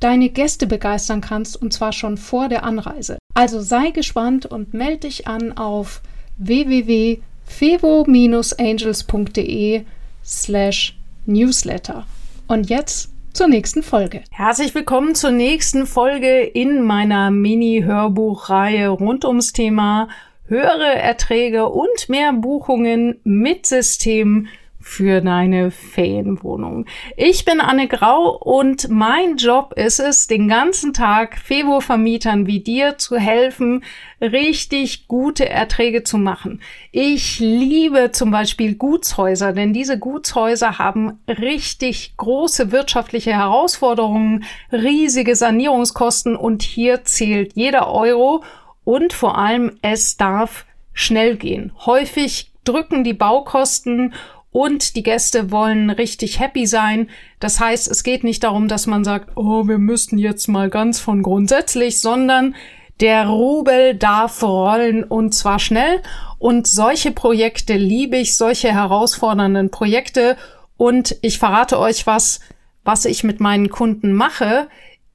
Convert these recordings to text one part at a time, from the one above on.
deine Gäste begeistern kannst, und zwar schon vor der Anreise. Also sei gespannt und melde dich an auf www.fevo-angels.de slash newsletter. Und jetzt zur nächsten Folge. Herzlich willkommen zur nächsten Folge in meiner Mini-Hörbuchreihe rund ums Thema höhere Erträge und mehr Buchungen mit System für deine Ferienwohnung. Ich bin Anne Grau und mein Job ist es, den ganzen Tag Fevo-Vermietern wie dir zu helfen, richtig gute Erträge zu machen. Ich liebe zum Beispiel Gutshäuser, denn diese Gutshäuser haben richtig große wirtschaftliche Herausforderungen, riesige Sanierungskosten und hier zählt jeder Euro und vor allem es darf schnell gehen. Häufig drücken die Baukosten und die Gäste wollen richtig happy sein. Das heißt, es geht nicht darum, dass man sagt, oh, wir müssten jetzt mal ganz von grundsätzlich, sondern der Rubel darf rollen und zwar schnell. Und solche Projekte liebe ich, solche herausfordernden Projekte. Und ich verrate euch was, was ich mit meinen Kunden mache,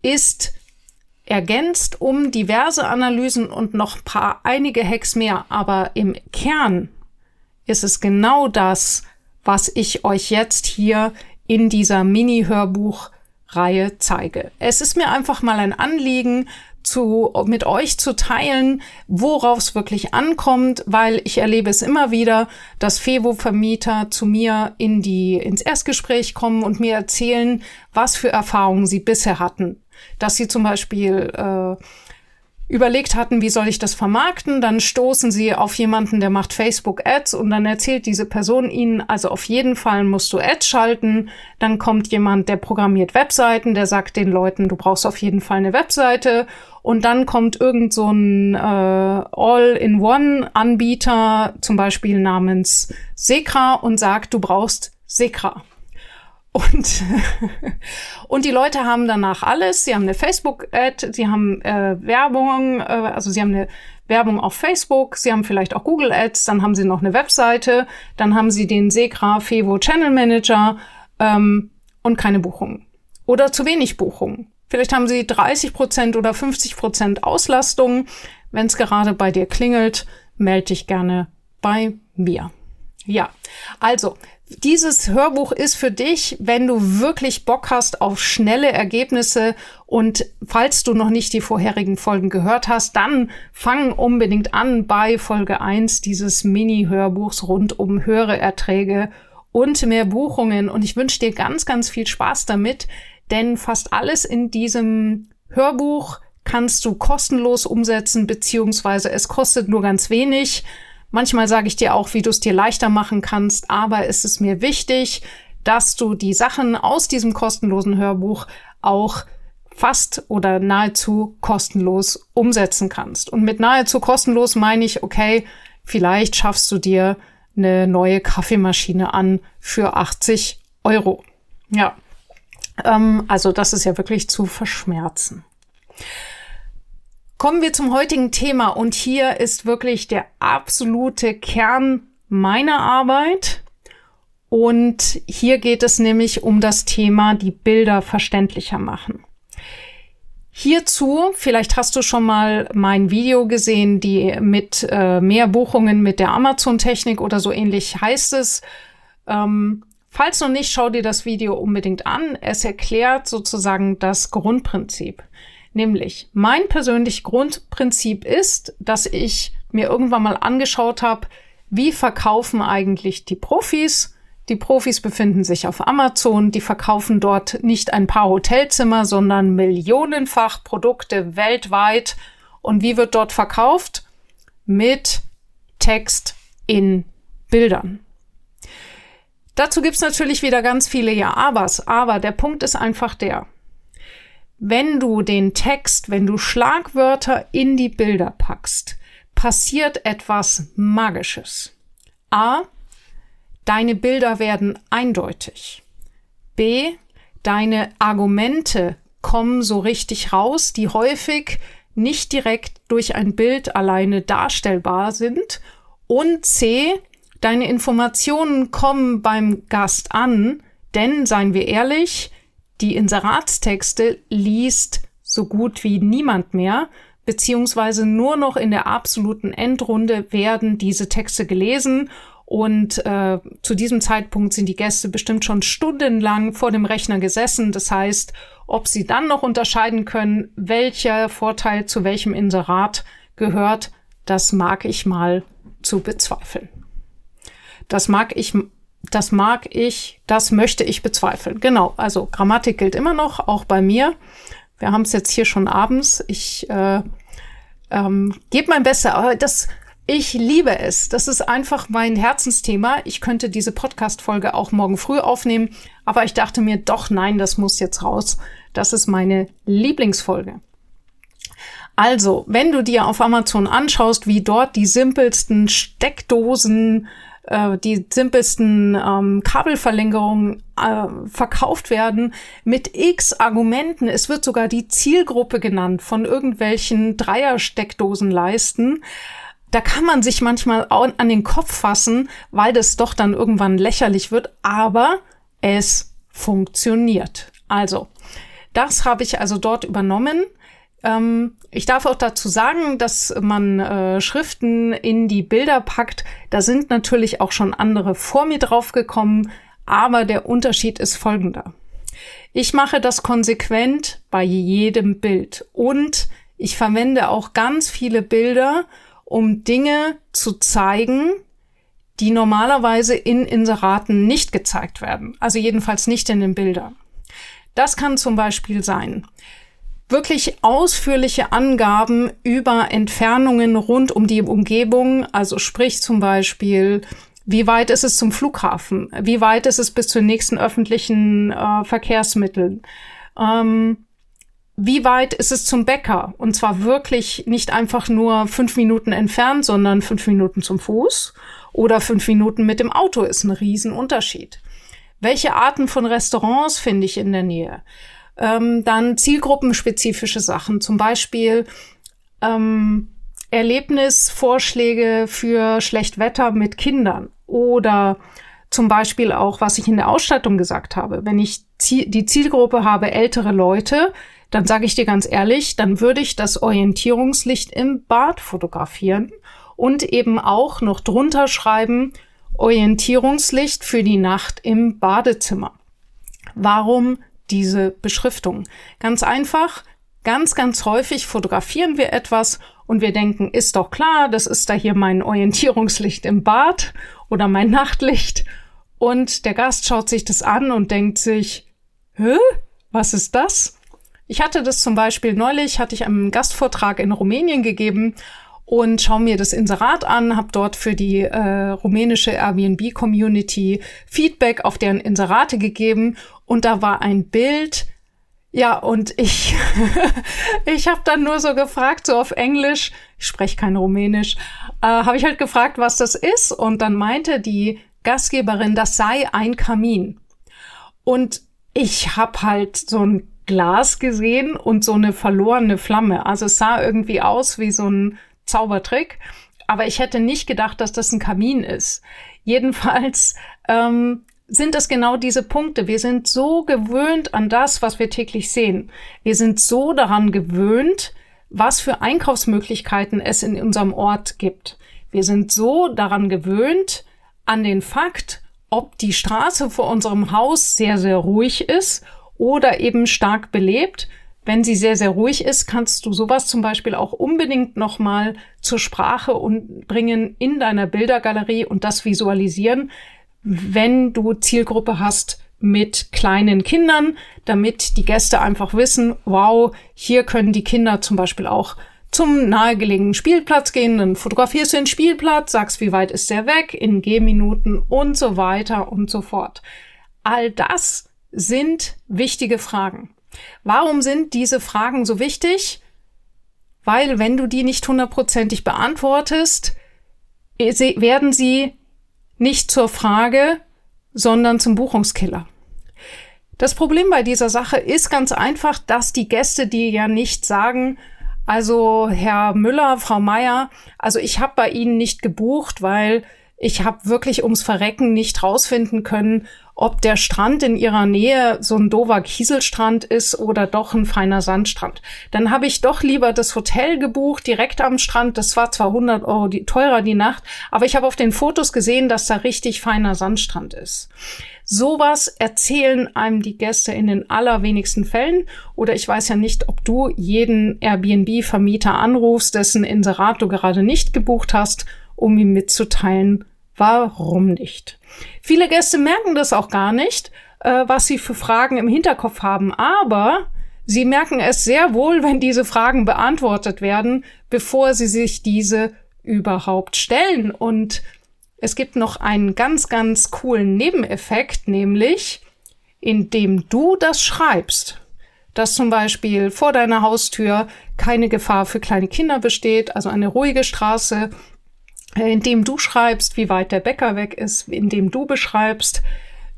ist ergänzt um diverse Analysen und noch ein paar einige Hacks mehr. Aber im Kern ist es genau das, was ich euch jetzt hier in dieser Mini-Hörbuchreihe zeige. Es ist mir einfach mal ein Anliegen, zu, mit euch zu teilen, worauf es wirklich ankommt, weil ich erlebe es immer wieder, dass Fevo-Vermieter zu mir in die, ins Erstgespräch kommen und mir erzählen, was für Erfahrungen sie bisher hatten. Dass sie zum Beispiel äh, überlegt hatten, wie soll ich das vermarkten, dann stoßen sie auf jemanden, der macht Facebook Ads und dann erzählt diese Person ihnen, also auf jeden Fall musst du Ads schalten, dann kommt jemand, der programmiert Webseiten, der sagt den Leuten, du brauchst auf jeden Fall eine Webseite und dann kommt irgend so ein äh, All-in-One-Anbieter, zum Beispiel namens Sekra und sagt, du brauchst Sekra. Und, und die Leute haben danach alles. Sie haben eine Facebook-Ad, sie haben äh, Werbung, äh, also sie haben eine Werbung auf Facebook, sie haben vielleicht auch Google Ads, dann haben sie noch eine Webseite, dann haben sie den Segra Fevo Channel Manager ähm, und keine Buchungen. Oder zu wenig Buchungen. Vielleicht haben sie 30 Prozent oder 50 Prozent Auslastung. Wenn es gerade bei dir klingelt, melde dich gerne bei mir. Ja, also dieses Hörbuch ist für dich, wenn du wirklich Bock hast auf schnelle Ergebnisse und falls du noch nicht die vorherigen Folgen gehört hast, dann fang unbedingt an bei Folge 1 dieses Mini-Hörbuchs rund um höhere Erträge und mehr Buchungen und ich wünsche dir ganz, ganz viel Spaß damit, denn fast alles in diesem Hörbuch kannst du kostenlos umsetzen, beziehungsweise es kostet nur ganz wenig. Manchmal sage ich dir auch, wie du es dir leichter machen kannst, aber es ist mir wichtig, dass du die Sachen aus diesem kostenlosen Hörbuch auch fast oder nahezu kostenlos umsetzen kannst. Und mit nahezu kostenlos meine ich, okay, vielleicht schaffst du dir eine neue Kaffeemaschine an für 80 Euro. Ja, ähm, also das ist ja wirklich zu verschmerzen. Kommen wir zum heutigen Thema und hier ist wirklich der absolute Kern meiner Arbeit. Und hier geht es nämlich um das Thema, die Bilder verständlicher machen. Hierzu, vielleicht hast du schon mal mein Video gesehen, die mit äh, mehr Buchungen mit der Amazon-Technik oder so ähnlich heißt es. Ähm, falls noch nicht, schau dir das Video unbedingt an. Es erklärt sozusagen das Grundprinzip. Nämlich, mein persönlich Grundprinzip ist, dass ich mir irgendwann mal angeschaut habe, wie verkaufen eigentlich die Profis. Die Profis befinden sich auf Amazon, die verkaufen dort nicht ein paar Hotelzimmer, sondern millionenfach Produkte weltweit. Und wie wird dort verkauft? Mit Text in Bildern. Dazu gibt's natürlich wieder ganz viele Ja-Abers, aber der Punkt ist einfach der, wenn du den Text, wenn du Schlagwörter in die Bilder packst, passiert etwas Magisches. A. Deine Bilder werden eindeutig. B. Deine Argumente kommen so richtig raus, die häufig nicht direkt durch ein Bild alleine darstellbar sind. Und C. Deine Informationen kommen beim Gast an, denn, seien wir ehrlich, die Inseratstexte liest so gut wie niemand mehr, beziehungsweise nur noch in der absoluten Endrunde werden diese Texte gelesen und äh, zu diesem Zeitpunkt sind die Gäste bestimmt schon stundenlang vor dem Rechner gesessen. Das heißt, ob sie dann noch unterscheiden können, welcher Vorteil zu welchem Inserat gehört, das mag ich mal zu bezweifeln. Das mag ich das mag ich, das möchte ich bezweifeln. Genau, also Grammatik gilt immer noch, auch bei mir. Wir haben es jetzt hier schon abends. Ich äh, ähm, gebe mein Bestes, aber das, ich liebe es. Das ist einfach mein Herzensthema. Ich könnte diese Podcast-Folge auch morgen früh aufnehmen, aber ich dachte mir, doch, nein, das muss jetzt raus. Das ist meine Lieblingsfolge. Also, wenn du dir auf Amazon anschaust, wie dort die simpelsten Steckdosen äh, die simpelsten ähm, Kabelverlängerungen äh, verkauft werden mit x Argumenten. Es wird sogar die Zielgruppe genannt von irgendwelchen Dreiersteckdosenleisten. Da kann man sich manchmal an den Kopf fassen, weil das doch dann irgendwann lächerlich wird, aber es funktioniert. Also, das habe ich also dort übernommen. Ähm, ich darf auch dazu sagen, dass man äh, Schriften in die Bilder packt. Da sind natürlich auch schon andere vor mir draufgekommen, aber der Unterschied ist folgender. Ich mache das konsequent bei jedem Bild und ich verwende auch ganz viele Bilder, um Dinge zu zeigen, die normalerweise in Inseraten nicht gezeigt werden. Also jedenfalls nicht in den Bildern. Das kann zum Beispiel sein wirklich ausführliche Angaben über Entfernungen rund um die Umgebung, also sprich zum Beispiel, wie weit ist es zum Flughafen? Wie weit ist es bis zu den nächsten öffentlichen äh, Verkehrsmitteln? Ähm, wie weit ist es zum Bäcker? Und zwar wirklich nicht einfach nur fünf Minuten entfernt, sondern fünf Minuten zum Fuß oder fünf Minuten mit dem Auto ist ein Riesenunterschied. Welche Arten von Restaurants finde ich in der Nähe? Ähm, dann zielgruppenspezifische Sachen, zum Beispiel ähm, Erlebnisvorschläge für Schlechtwetter mit Kindern oder zum Beispiel auch, was ich in der Ausstattung gesagt habe. Wenn ich die Zielgruppe habe, ältere Leute, dann sage ich dir ganz ehrlich, dann würde ich das Orientierungslicht im Bad fotografieren und eben auch noch drunter schreiben, Orientierungslicht für die Nacht im Badezimmer. Warum diese Beschriftung. Ganz einfach, ganz, ganz häufig fotografieren wir etwas und wir denken, ist doch klar, das ist da hier mein Orientierungslicht im Bad oder mein Nachtlicht. Und der Gast schaut sich das an und denkt sich, Hä? Was ist das? Ich hatte das zum Beispiel neulich, hatte ich einen Gastvortrag in Rumänien gegeben und schaue mir das Inserat an, habe dort für die äh, rumänische Airbnb-Community Feedback auf deren Inserate gegeben und da war ein Bild. Ja, und ich, ich habe dann nur so gefragt, so auf Englisch, ich spreche kein Rumänisch, äh, habe ich halt gefragt, was das ist. Und dann meinte die Gastgeberin, das sei ein Kamin. Und ich habe halt so ein Glas gesehen und so eine verlorene Flamme. Also es sah irgendwie aus wie so ein Zaubertrick. Aber ich hätte nicht gedacht, dass das ein Kamin ist. Jedenfalls ähm, sind es genau diese Punkte. Wir sind so gewöhnt an das, was wir täglich sehen. Wir sind so daran gewöhnt, was für Einkaufsmöglichkeiten es in unserem Ort gibt. Wir sind so daran gewöhnt an den Fakt, ob die Straße vor unserem Haus sehr, sehr ruhig ist oder eben stark belebt. Wenn sie sehr, sehr ruhig ist, kannst du sowas zum Beispiel auch unbedingt nochmal zur Sprache und bringen in deiner Bildergalerie und das visualisieren wenn du Zielgruppe hast mit kleinen Kindern, damit die Gäste einfach wissen, wow, hier können die Kinder zum Beispiel auch zum nahegelegenen Spielplatz gehen, dann fotografierst du den Spielplatz, sagst, wie weit ist der weg, in Gehminuten und so weiter und so fort. All das sind wichtige Fragen. Warum sind diese Fragen so wichtig? Weil wenn du die nicht hundertprozentig beantwortest, äh, werden sie nicht zur Frage, sondern zum Buchungskiller. Das Problem bei dieser Sache ist ganz einfach, dass die Gäste dir ja nicht sagen, also Herr Müller, Frau Meier, also ich habe bei Ihnen nicht gebucht, weil ich habe wirklich ums Verrecken nicht rausfinden können, ob der Strand in ihrer Nähe so ein dover Kieselstrand ist oder doch ein feiner Sandstrand. Dann habe ich doch lieber das Hotel gebucht, direkt am Strand. Das war zwar 100 Euro die, teurer die Nacht, aber ich habe auf den Fotos gesehen, dass da richtig feiner Sandstrand ist. Sowas erzählen einem die Gäste in den allerwenigsten Fällen. Oder ich weiß ja nicht, ob du jeden Airbnb-Vermieter anrufst, dessen Inserat du gerade nicht gebucht hast, um ihm mitzuteilen, warum nicht. Viele Gäste merken das auch gar nicht, äh, was sie für Fragen im Hinterkopf haben, aber sie merken es sehr wohl, wenn diese Fragen beantwortet werden, bevor sie sich diese überhaupt stellen. Und es gibt noch einen ganz, ganz coolen Nebeneffekt, nämlich indem du das schreibst, dass zum Beispiel vor deiner Haustür keine Gefahr für kleine Kinder besteht, also eine ruhige Straße, indem du schreibst, wie weit der Bäcker weg ist, indem du beschreibst,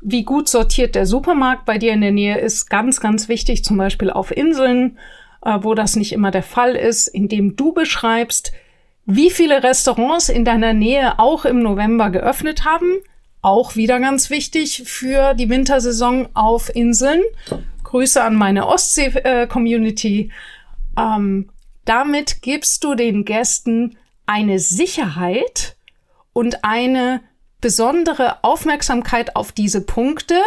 wie gut sortiert der Supermarkt bei dir in der Nähe ist, ganz, ganz wichtig, zum Beispiel auf Inseln, äh, wo das nicht immer der Fall ist, indem du beschreibst, wie viele Restaurants in deiner Nähe auch im November geöffnet haben. Auch wieder ganz wichtig für die Wintersaison auf Inseln. Grüße an meine Ostsee-Community. Ähm, damit gibst du den Gästen eine Sicherheit und eine besondere Aufmerksamkeit auf diese Punkte,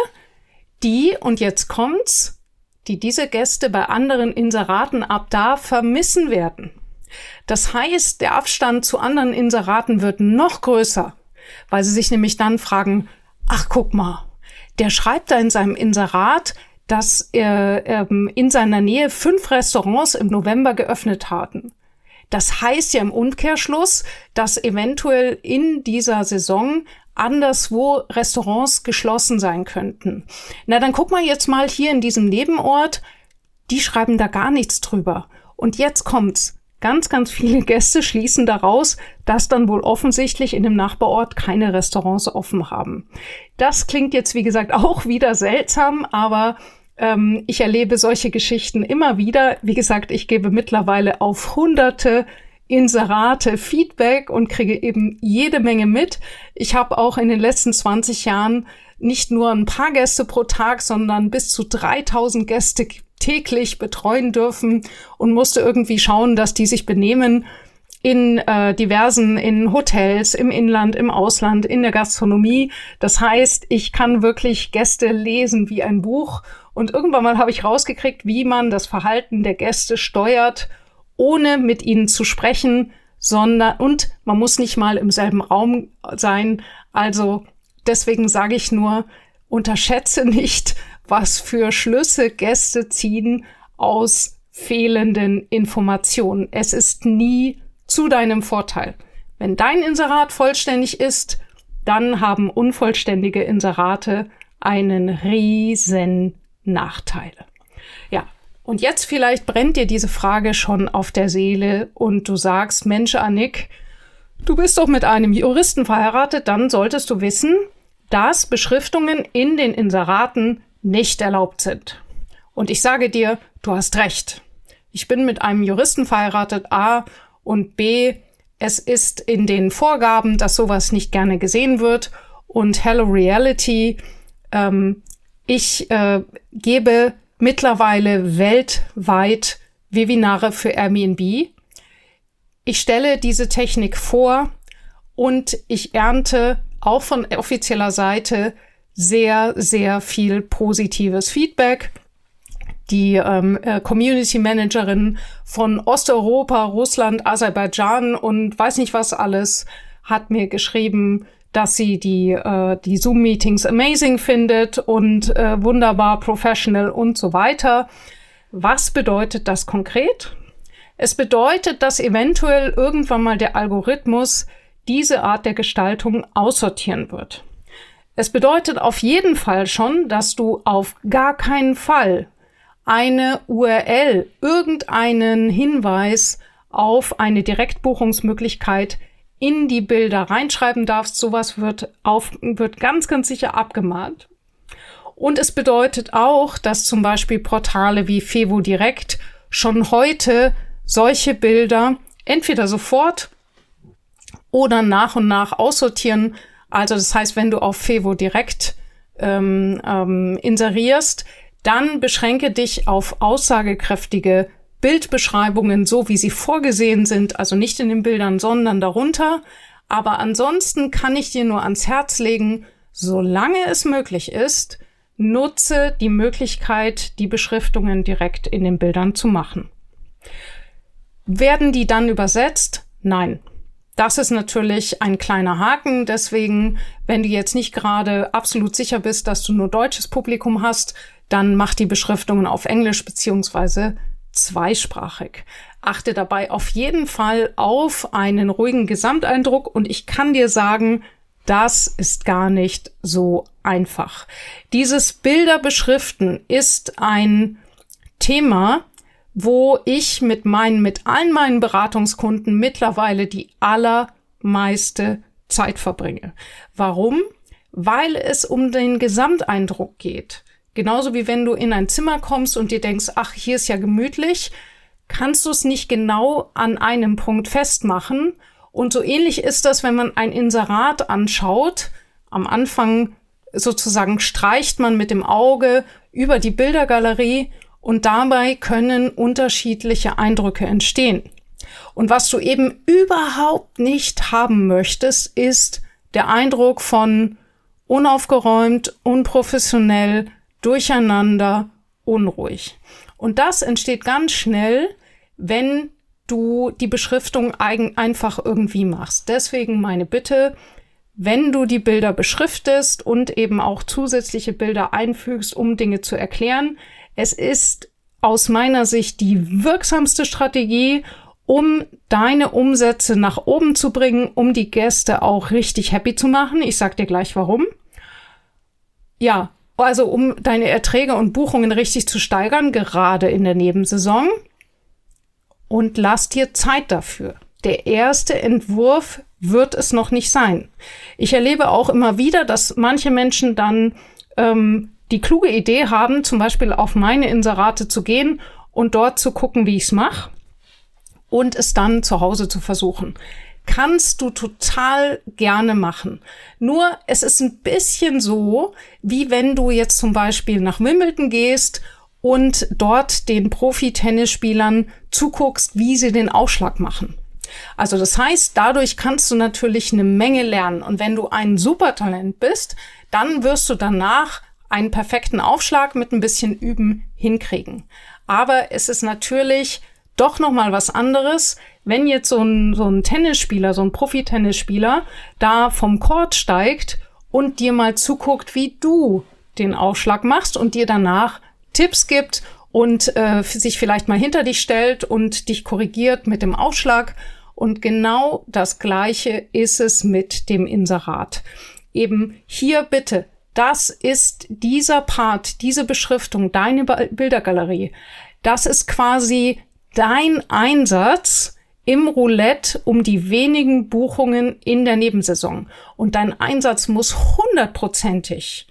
die, und jetzt kommt's, die diese Gäste bei anderen Inseraten ab da vermissen werden. Das heißt, der Abstand zu anderen Inseraten wird noch größer, weil sie sich nämlich dann fragen, ach guck mal, der schreibt da in seinem Inserat, dass er ähm, in seiner Nähe fünf Restaurants im November geöffnet hatten. Das heißt ja im Umkehrschluss, dass eventuell in dieser Saison anderswo Restaurants geschlossen sein könnten. Na, dann guck mal jetzt mal hier in diesem Nebenort, die schreiben da gar nichts drüber. Und jetzt kommt's. Ganz, ganz viele Gäste schließen daraus, dass dann wohl offensichtlich in dem Nachbarort keine Restaurants offen haben. Das klingt jetzt, wie gesagt, auch wieder seltsam, aber ähm, ich erlebe solche Geschichten immer wieder. Wie gesagt, ich gebe mittlerweile auf hunderte Inserate Feedback und kriege eben jede Menge mit. Ich habe auch in den letzten 20 Jahren nicht nur ein paar Gäste pro Tag, sondern bis zu 3000 Gäste täglich betreuen dürfen und musste irgendwie schauen, dass die sich benehmen in äh, diversen, in Hotels, im Inland, im Ausland, in der Gastronomie. Das heißt, ich kann wirklich Gäste lesen wie ein Buch. Und irgendwann mal habe ich rausgekriegt, wie man das Verhalten der Gäste steuert, ohne mit ihnen zu sprechen, sondern, und man muss nicht mal im selben Raum sein. Also deswegen sage ich nur, unterschätze nicht, was für Schlüsse Gäste ziehen aus fehlenden Informationen. Es ist nie zu deinem Vorteil. Wenn dein Inserat vollständig ist, dann haben unvollständige Inserate einen riesen Nachteil. Ja, und jetzt vielleicht brennt dir diese Frage schon auf der Seele und du sagst, Mensch, Annick, du bist doch mit einem Juristen verheiratet, dann solltest du wissen, dass Beschriftungen in den Inseraten nicht erlaubt sind. Und ich sage dir, du hast recht. Ich bin mit einem Juristen verheiratet, A, und B, es ist in den Vorgaben, dass sowas nicht gerne gesehen wird. Und Hello Reality, ähm, ich äh, gebe mittlerweile weltweit Webinare für Airbnb. Ich stelle diese Technik vor und ich ernte auch von offizieller Seite sehr, sehr viel positives Feedback. Die ähm, äh, Community Managerin von Osteuropa, Russland, Aserbaidschan und weiß nicht was alles hat mir geschrieben, dass sie die, äh, die Zoom-Meetings amazing findet und äh, wunderbar professional und so weiter. Was bedeutet das konkret? Es bedeutet, dass eventuell irgendwann mal der Algorithmus diese Art der Gestaltung aussortieren wird. Es bedeutet auf jeden Fall schon, dass du auf gar keinen Fall eine URL, irgendeinen Hinweis auf eine Direktbuchungsmöglichkeit in die Bilder reinschreiben darfst. Sowas wird auf, wird ganz, ganz sicher abgemahnt. Und es bedeutet auch, dass zum Beispiel Portale wie Fevo Direkt schon heute solche Bilder entweder sofort oder nach und nach aussortieren. Also das heißt, wenn du auf Fevo Direkt ähm, ähm, inserierst, dann beschränke dich auf aussagekräftige Bildbeschreibungen, so wie sie vorgesehen sind, also nicht in den Bildern, sondern darunter. Aber ansonsten kann ich dir nur ans Herz legen, solange es möglich ist, nutze die Möglichkeit, die Beschriftungen direkt in den Bildern zu machen. Werden die dann übersetzt? Nein. Das ist natürlich ein kleiner Haken. Deswegen, wenn du jetzt nicht gerade absolut sicher bist, dass du nur deutsches Publikum hast, dann mach die Beschriftungen auf Englisch beziehungsweise zweisprachig. Achte dabei auf jeden Fall auf einen ruhigen Gesamteindruck und ich kann dir sagen, das ist gar nicht so einfach. Dieses Bilderbeschriften ist ein Thema, wo ich mit meinen, mit allen meinen Beratungskunden mittlerweile die allermeiste Zeit verbringe. Warum? Weil es um den Gesamteindruck geht. Genauso wie wenn du in ein Zimmer kommst und dir denkst, ach, hier ist ja gemütlich, kannst du es nicht genau an einem Punkt festmachen. Und so ähnlich ist das, wenn man ein Inserat anschaut. Am Anfang sozusagen streicht man mit dem Auge über die Bildergalerie und dabei können unterschiedliche Eindrücke entstehen. Und was du eben überhaupt nicht haben möchtest, ist der Eindruck von unaufgeräumt, unprofessionell, durcheinander, unruhig. Und das entsteht ganz schnell, wenn du die Beschriftung einfach irgendwie machst. Deswegen meine Bitte, wenn du die Bilder beschriftest und eben auch zusätzliche Bilder einfügst, um Dinge zu erklären, es ist aus meiner Sicht die wirksamste Strategie, um deine Umsätze nach oben zu bringen, um die Gäste auch richtig happy zu machen. Ich sag dir gleich warum. Ja, also um deine Erträge und Buchungen richtig zu steigern, gerade in der Nebensaison. Und lass dir Zeit dafür. Der erste Entwurf wird es noch nicht sein. Ich erlebe auch immer wieder, dass manche Menschen dann ähm, die kluge Idee haben, zum Beispiel auf meine Inserate zu gehen und dort zu gucken, wie ich es mache und es dann zu Hause zu versuchen kannst du total gerne machen. Nur es ist ein bisschen so, wie wenn du jetzt zum Beispiel nach Wimbledon gehst und dort den Profi-Tennisspielern zuguckst, wie sie den Aufschlag machen. Also das heißt, dadurch kannst du natürlich eine Menge lernen. Und wenn du ein Supertalent bist, dann wirst du danach einen perfekten Aufschlag mit ein bisschen Üben hinkriegen. Aber es ist natürlich doch noch mal was anderes, wenn jetzt so ein, so ein Tennisspieler, so ein Profi-Tennisspieler da vom Court steigt und dir mal zuguckt, wie du den Aufschlag machst und dir danach Tipps gibt und äh, sich vielleicht mal hinter dich stellt und dich korrigiert mit dem Aufschlag. Und genau das Gleiche ist es mit dem Inserat. Eben hier bitte, das ist dieser Part, diese Beschriftung, deine Bildergalerie. Das ist quasi dein Einsatz im Roulette um die wenigen Buchungen in der Nebensaison. Und dein Einsatz muss hundertprozentig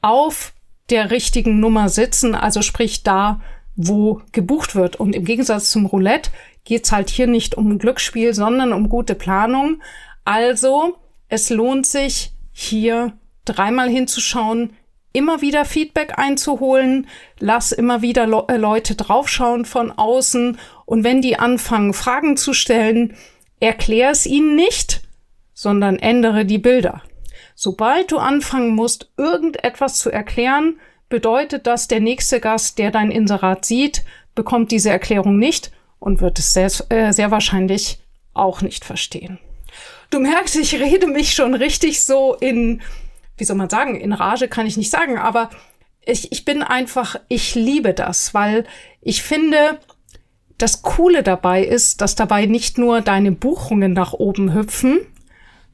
auf der richtigen Nummer sitzen, also sprich da, wo gebucht wird. Und im Gegensatz zum Roulette geht's halt hier nicht um Glücksspiel, sondern um gute Planung. Also es lohnt sich hier dreimal hinzuschauen, immer wieder Feedback einzuholen, lass immer wieder Le äh, Leute draufschauen von außen und wenn die anfangen, Fragen zu stellen, erklär es ihnen nicht, sondern ändere die Bilder. Sobald du anfangen musst, irgendetwas zu erklären, bedeutet das, der nächste Gast, der dein Inserat sieht, bekommt diese Erklärung nicht und wird es sehr, äh, sehr wahrscheinlich auch nicht verstehen. Du merkst, ich rede mich schon richtig so in wie soll man sagen, in Rage kann ich nicht sagen, aber ich, ich bin einfach, ich liebe das, weil ich finde, das Coole dabei ist, dass dabei nicht nur deine Buchungen nach oben hüpfen.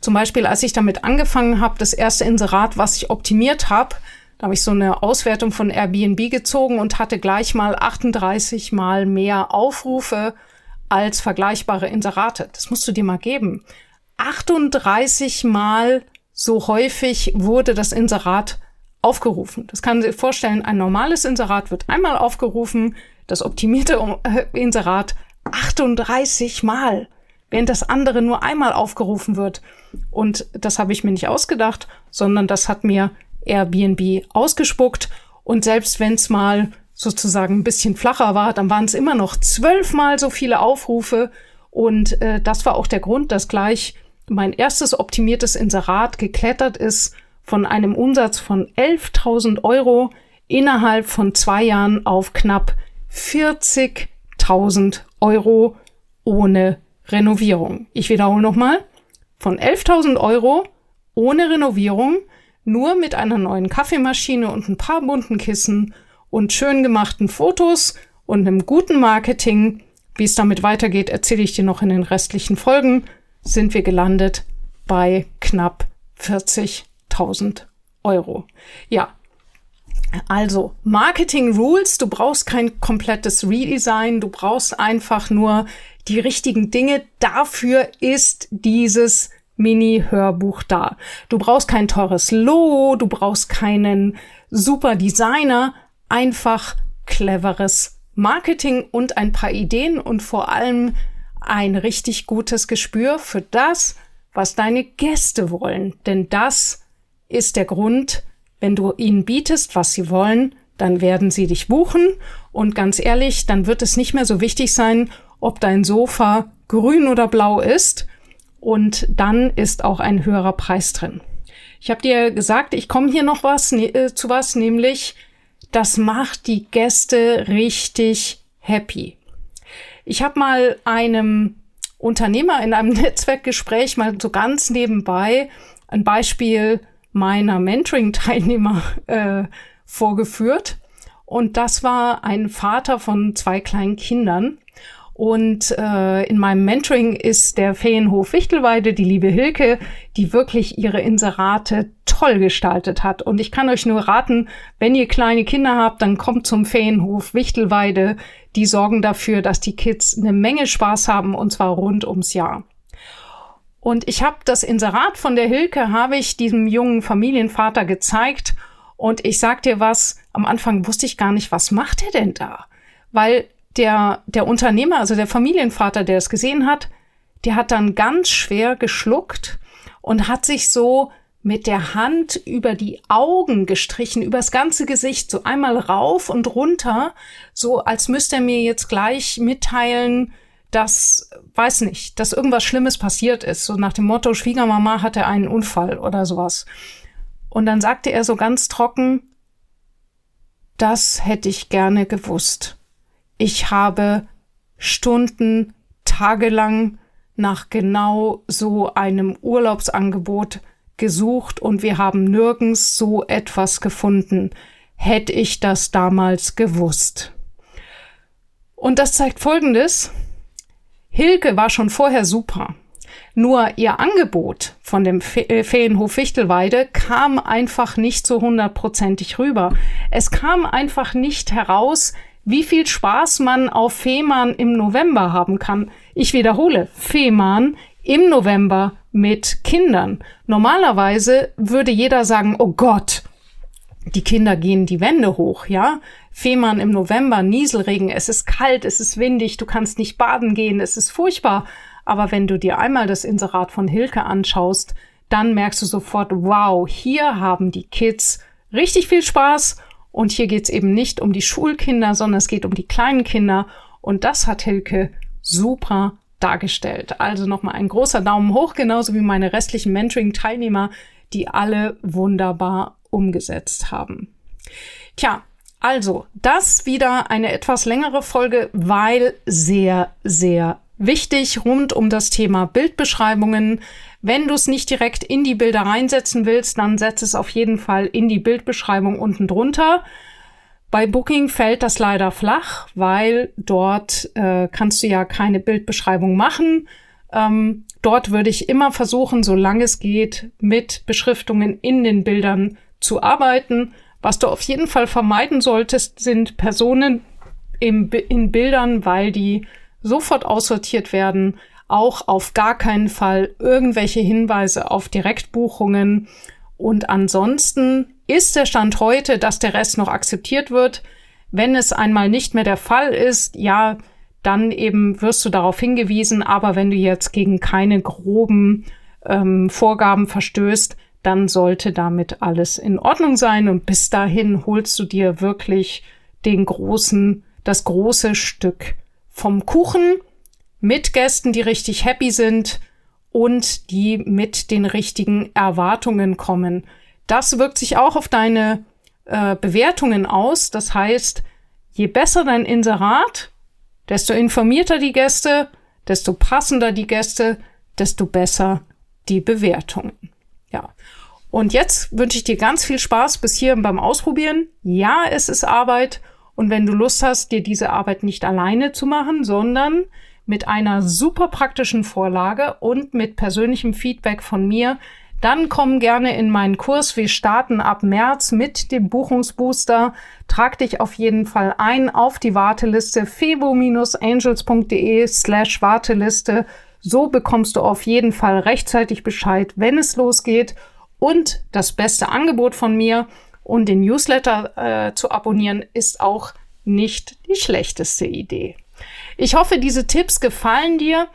Zum Beispiel, als ich damit angefangen habe, das erste Inserat, was ich optimiert habe, Da habe ich so eine Auswertung von Airbnb gezogen und hatte gleich mal 38 mal mehr Aufrufe als vergleichbare Inserate. Das musst du dir mal geben. 38 mal so häufig wurde das Inserat aufgerufen. Das kann sich vorstellen, ein normales Inserat wird einmal aufgerufen, das optimierte äh, Inserat 38 Mal, während das andere nur einmal aufgerufen wird. Und das habe ich mir nicht ausgedacht, sondern das hat mir Airbnb ausgespuckt. Und selbst wenn es mal sozusagen ein bisschen flacher war, dann waren es immer noch zwölfmal so viele Aufrufe. Und äh, das war auch der Grund, dass gleich mein erstes optimiertes Inserat geklettert ist von einem Umsatz von 11.000 Euro innerhalb von zwei Jahren auf knapp 40.000 Euro ohne Renovierung. Ich wiederhole nochmal. Von 11.000 Euro ohne Renovierung, nur mit einer neuen Kaffeemaschine und ein paar bunten Kissen und schön gemachten Fotos und einem guten Marketing. Wie es damit weitergeht, erzähle ich dir noch in den restlichen Folgen. Sind wir gelandet bei knapp 40.000 Euro. Ja, also, Marketing Rules, du brauchst kein komplettes Redesign, du brauchst einfach nur die richtigen Dinge. Dafür ist dieses Mini-Hörbuch da. Du brauchst kein teures Logo, du brauchst keinen super Designer, einfach cleveres Marketing und ein paar Ideen und vor allem ein richtig gutes Gespür für das, was deine Gäste wollen. Denn das ist der Grund, wenn du ihnen bietest, was sie wollen, dann werden sie dich buchen. Und ganz ehrlich, dann wird es nicht mehr so wichtig sein, ob dein Sofa grün oder blau ist. Und dann ist auch ein höherer Preis drin. Ich habe dir gesagt, ich komme hier noch was ne, äh, zu was, nämlich das macht die Gäste richtig happy. Ich habe mal einem Unternehmer in einem Netzwerkgespräch mal so ganz nebenbei ein Beispiel meiner Mentoring-Teilnehmer äh, vorgeführt. Und das war ein Vater von zwei kleinen Kindern. Und äh, in meinem Mentoring ist der Feenhof Wichtelweide, die liebe Hilke, die wirklich ihre Inserate toll gestaltet hat. Und ich kann euch nur raten, wenn ihr kleine Kinder habt, dann kommt zum Feenhof Wichtelweide. Die sorgen dafür, dass die Kids eine Menge Spaß haben und zwar rund ums Jahr. Und ich habe das Inserat von der Hilke, habe ich diesem jungen Familienvater gezeigt. Und ich sag dir was, am Anfang wusste ich gar nicht, was macht er denn da? Weil der, der Unternehmer, also der Familienvater, der es gesehen hat, der hat dann ganz schwer geschluckt und hat sich so mit der Hand über die Augen gestrichen, übers ganze Gesicht, so einmal rauf und runter, so als müsste er mir jetzt gleich mitteilen, dass, weiß nicht, dass irgendwas Schlimmes passiert ist. So nach dem Motto, Schwiegermama hatte einen Unfall oder sowas. Und dann sagte er so ganz trocken, das hätte ich gerne gewusst. Ich habe Stunden, tagelang nach genau so einem Urlaubsangebot gesucht und wir haben nirgends so etwas gefunden. Hätte ich das damals gewusst. Und das zeigt Folgendes. Hilke war schon vorher super. Nur ihr Angebot von dem äh, Feenhof Fichtelweide kam einfach nicht so hundertprozentig rüber. Es kam einfach nicht heraus, wie viel Spaß man auf Fehmarn im November haben kann. Ich wiederhole, Fehmarn im November mit Kindern. Normalerweise würde jeder sagen, oh Gott, die Kinder gehen die Wände hoch, ja. Fehmarn im November, Nieselregen, es ist kalt, es ist windig, du kannst nicht baden gehen, es ist furchtbar. Aber wenn du dir einmal das Inserat von Hilke anschaust, dann merkst du sofort, wow, hier haben die Kids richtig viel Spaß und hier geht's eben nicht um die Schulkinder, sondern es geht um die kleinen Kinder und das hat Hilke super dargestellt. Also nochmal ein großer Daumen hoch, genauso wie meine restlichen Mentoring-Teilnehmer, die alle wunderbar umgesetzt haben. Tja, also das wieder eine etwas längere Folge, weil sehr, sehr wichtig rund um das Thema Bildbeschreibungen. Wenn du es nicht direkt in die Bilder reinsetzen willst, dann setz es auf jeden Fall in die Bildbeschreibung unten drunter. Bei Booking fällt das leider flach, weil dort äh, kannst du ja keine Bildbeschreibung machen. Ähm, dort würde ich immer versuchen, solange es geht, mit Beschriftungen in den Bildern zu arbeiten, Was du auf jeden Fall vermeiden solltest, sind Personen im, in Bildern, weil die sofort aussortiert werden. Auch auf gar keinen Fall irgendwelche Hinweise auf Direktbuchungen. Und ansonsten ist der Stand heute, dass der Rest noch akzeptiert wird. Wenn es einmal nicht mehr der Fall ist, ja, dann eben wirst du darauf hingewiesen. Aber wenn du jetzt gegen keine groben ähm, Vorgaben verstößt, dann sollte damit alles in Ordnung sein. Und bis dahin holst du dir wirklich den großen, das große Stück vom Kuchen mit Gästen, die richtig happy sind und die mit den richtigen Erwartungen kommen. Das wirkt sich auch auf deine äh, Bewertungen aus. Das heißt, je besser dein Inserat, desto informierter die Gäste, desto passender die Gäste, desto besser die Bewertungen. Ja. Und jetzt wünsche ich dir ganz viel Spaß bis hierhin beim Ausprobieren. Ja, es ist Arbeit. Und wenn du Lust hast, dir diese Arbeit nicht alleine zu machen, sondern mit einer super praktischen Vorlage und mit persönlichem Feedback von mir, dann komm gerne in meinen Kurs. Wir starten ab März mit dem Buchungsbooster. Trag dich auf jeden Fall ein auf die Warteliste febo-angels.de slash Warteliste. So bekommst du auf jeden Fall rechtzeitig Bescheid, wenn es losgeht. Und das beste Angebot von mir und den Newsletter äh, zu abonnieren ist auch nicht die schlechteste Idee. Ich hoffe, diese Tipps gefallen dir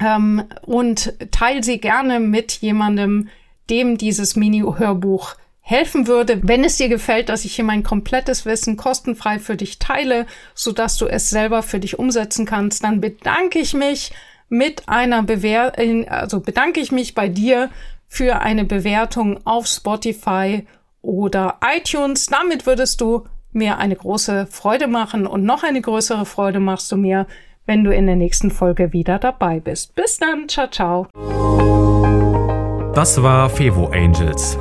ähm, und teile sie gerne mit jemandem, dem dieses Mini-Hörbuch helfen würde. Wenn es dir gefällt, dass ich hier mein komplettes Wissen kostenfrei für dich teile, so dass du es selber für dich umsetzen kannst, dann bedanke ich mich mit einer Bewertung, also bedanke ich mich bei dir für eine Bewertung auf Spotify oder iTunes. Damit würdest du mir eine große Freude machen und noch eine größere Freude machst du mir, wenn du in der nächsten Folge wieder dabei bist. Bis dann, ciao, ciao. Das war Fevo Angels,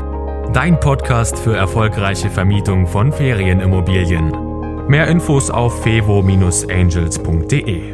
dein Podcast für erfolgreiche Vermietung von Ferienimmobilien. Mehr Infos auf fevo-angels.de.